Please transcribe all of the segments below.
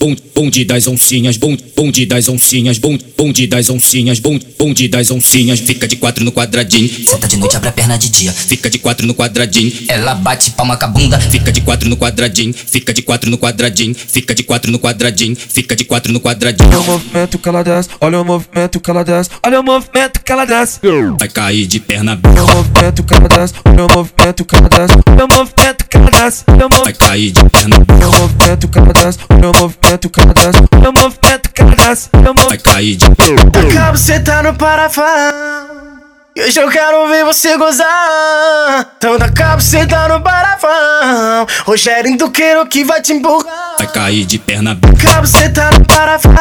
bonde, bonde das oncinhas, bonde, bonde das oncinhas, bonde, bonde das oncinhas, bonde, bonde das oncinhas. Fica de quatro no quadradinho, Senta de noite, abre a perna de dia. fica de quatro no quadradinho, Ela bate palma com a bunda. fica de quatro no quadradinho, fica de quatro no quadradinho, fica de quatro no quadradinho, fica de quatro no quadradinho. Olha o movimento que ela desce, olha o movimento que ela desce, olha o movimento que ela desce. Vai cair de perna, Olha o movimento que ela desce, olha o movimento que ela desce, olha o movimento que ela desce, olha o vai movimento, cair de perna, o movimento que ela desce, olha o movimento que ela desce, olha o movimento que ela desce, olha o vai movimento. cair de perna. Cabo cê tá no parafão E hoje eu quero ver você gozar. Então da cabo cê tá no parafão Rogério Duqueiro que vai te empurrar. Vai cair de perna, Cabo cê tá no parafão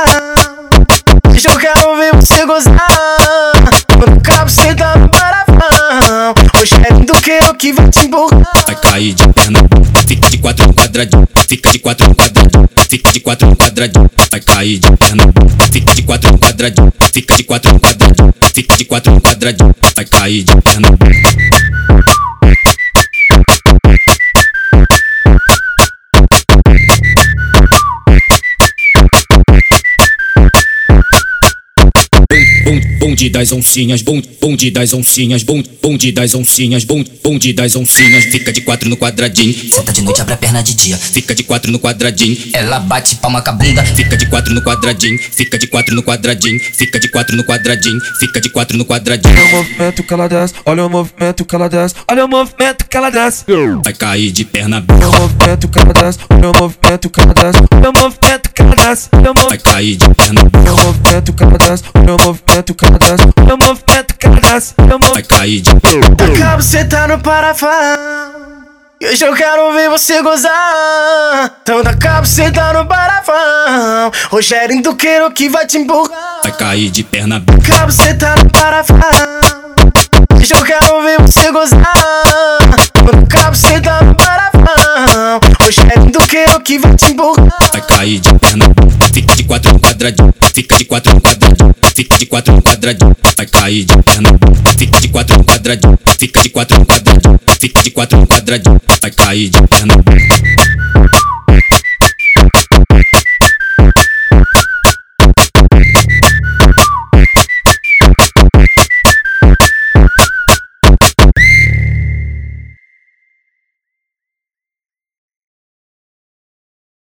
Hoje eu quero ver você gozar. Então da cabo cê tá no parafão Rogério Duqueiro que vai te empurrar cair de perna, fica de quatro quadradinho, fica de quatro quadradinho, fica de quatro quadradinho, vai cair de perna, fica de quatro quadradinho, fica de quatro quadradinho, fica de quatro quadradinho, vai cair de perna. Bonde, das oncinhas, bonde, bonde das oncinhas, bonde, bonde das oncinhas, bonde, bonde das oncinhas. Fica de quatro no quadradinho, Senta de noite, abre a perna de dia. fica de quatro no quadradinho, Ela bate palma com a bunda. fica de quatro no quadradinho, fica de quatro no quadradinho, fica de quatro no quadradinho, fica de quatro no quadradinho. Olha o movimento que ela desce, olha o movimento que ela desce, olha o movimento que ela desce. Vai cair de perna, Olha o movimento que ela desce, olha o movimento que ela desce, olha o movimento que ela desce, olha o vai movimento, cair de perna, o movimento que ela desce, olha o movimento que ela desce, olha o movimento que ela desce, olha o vai movimento. cair de perna. Cabo cê tá no parafão E hoje eu quero ver você gozar. Então da cabo cê tá no parafão Rogério Duqueiro que vai te empurrar. Vai cair de perna, Cabo cê tá no parafão Hoje eu quero ver você gozar Rogério Duqueiro que vai te empurrar vai cair de perna, fica de quatro quadradinho, fica de quatro quadradinho, fica de quatro quadradinho, vai cair de perna, fica de quatro quadradinho, fica de quatro quadradinho, fica de quatro quadradinho, vai cair de perna.